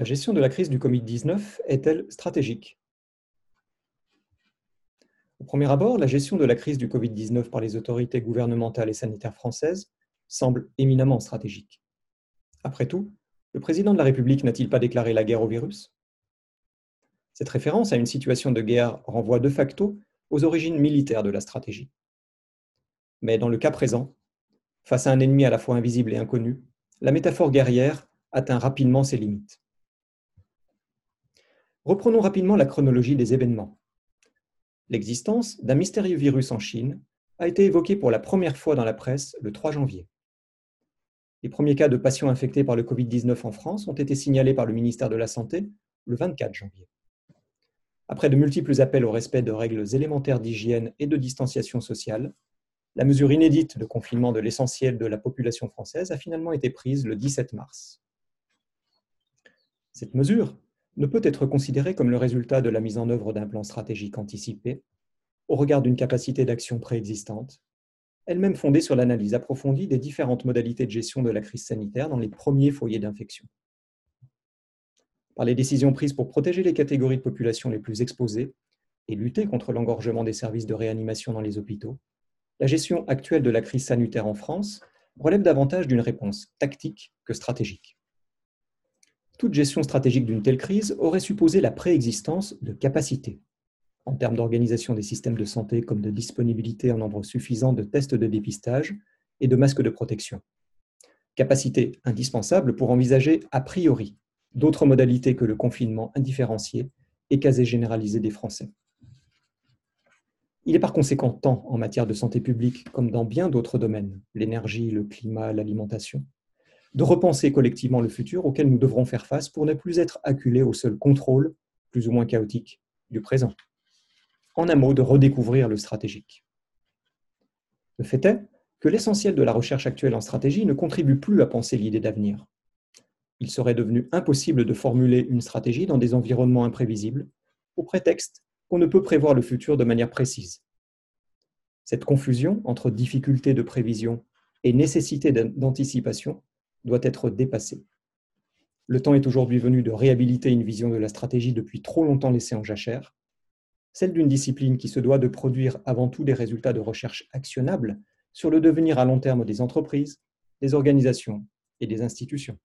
La gestion de la crise du Covid-19 est-elle stratégique? Au premier abord, la gestion de la crise du Covid-19 par les autorités gouvernementales et sanitaires françaises semble éminemment stratégique. Après tout, le président de la République n'a-t-il pas déclaré la guerre au virus? Cette référence à une situation de guerre renvoie de facto aux origines militaires de la stratégie. Mais dans le cas présent, face à un ennemi à la fois invisible et inconnu, la métaphore guerrière atteint rapidement ses limites. Reprenons rapidement la chronologie des événements. L'existence d'un mystérieux virus en Chine a été évoquée pour la première fois dans la presse le 3 janvier. Les premiers cas de patients infectés par le Covid-19 en France ont été signalés par le ministère de la Santé le 24 janvier. Après de multiples appels au respect de règles élémentaires d'hygiène et de distanciation sociale, la mesure inédite de confinement de l'essentiel de la population française a finalement été prise le 17 mars. Cette mesure ne peut être considérée comme le résultat de la mise en œuvre d'un plan stratégique anticipé, au regard d'une capacité d'action préexistante, elle-même fondée sur l'analyse approfondie des différentes modalités de gestion de la crise sanitaire dans les premiers foyers d'infection. Par les décisions prises pour protéger les catégories de population les plus exposées et lutter contre l'engorgement des services de réanimation dans les hôpitaux, la gestion actuelle de la crise sanitaire en France relève davantage d'une réponse tactique que stratégique. Toute gestion stratégique d'une telle crise aurait supposé la préexistence de capacités, en termes d'organisation des systèmes de santé comme de disponibilité en nombre suffisant de tests de dépistage et de masques de protection. Capacité indispensable pour envisager a priori d'autres modalités que le confinement indifférencié et quasi généralisé des Français. Il est par conséquent temps, en matière de santé publique comme dans bien d'autres domaines, l'énergie, le climat, l'alimentation, de repenser collectivement le futur auquel nous devrons faire face pour ne plus être acculés au seul contrôle, plus ou moins chaotique, du présent. En un mot, de redécouvrir le stratégique. Le fait est que l'essentiel de la recherche actuelle en stratégie ne contribue plus à penser l'idée d'avenir. Il serait devenu impossible de formuler une stratégie dans des environnements imprévisibles, au prétexte qu'on ne peut prévoir le futur de manière précise. Cette confusion entre difficulté de prévision et nécessité d'anticipation doit être dépassée. Le temps est aujourd'hui venu de réhabiliter une vision de la stratégie depuis trop longtemps laissée en jachère, celle d'une discipline qui se doit de produire avant tout des résultats de recherche actionnables sur le devenir à long terme des entreprises, des organisations et des institutions.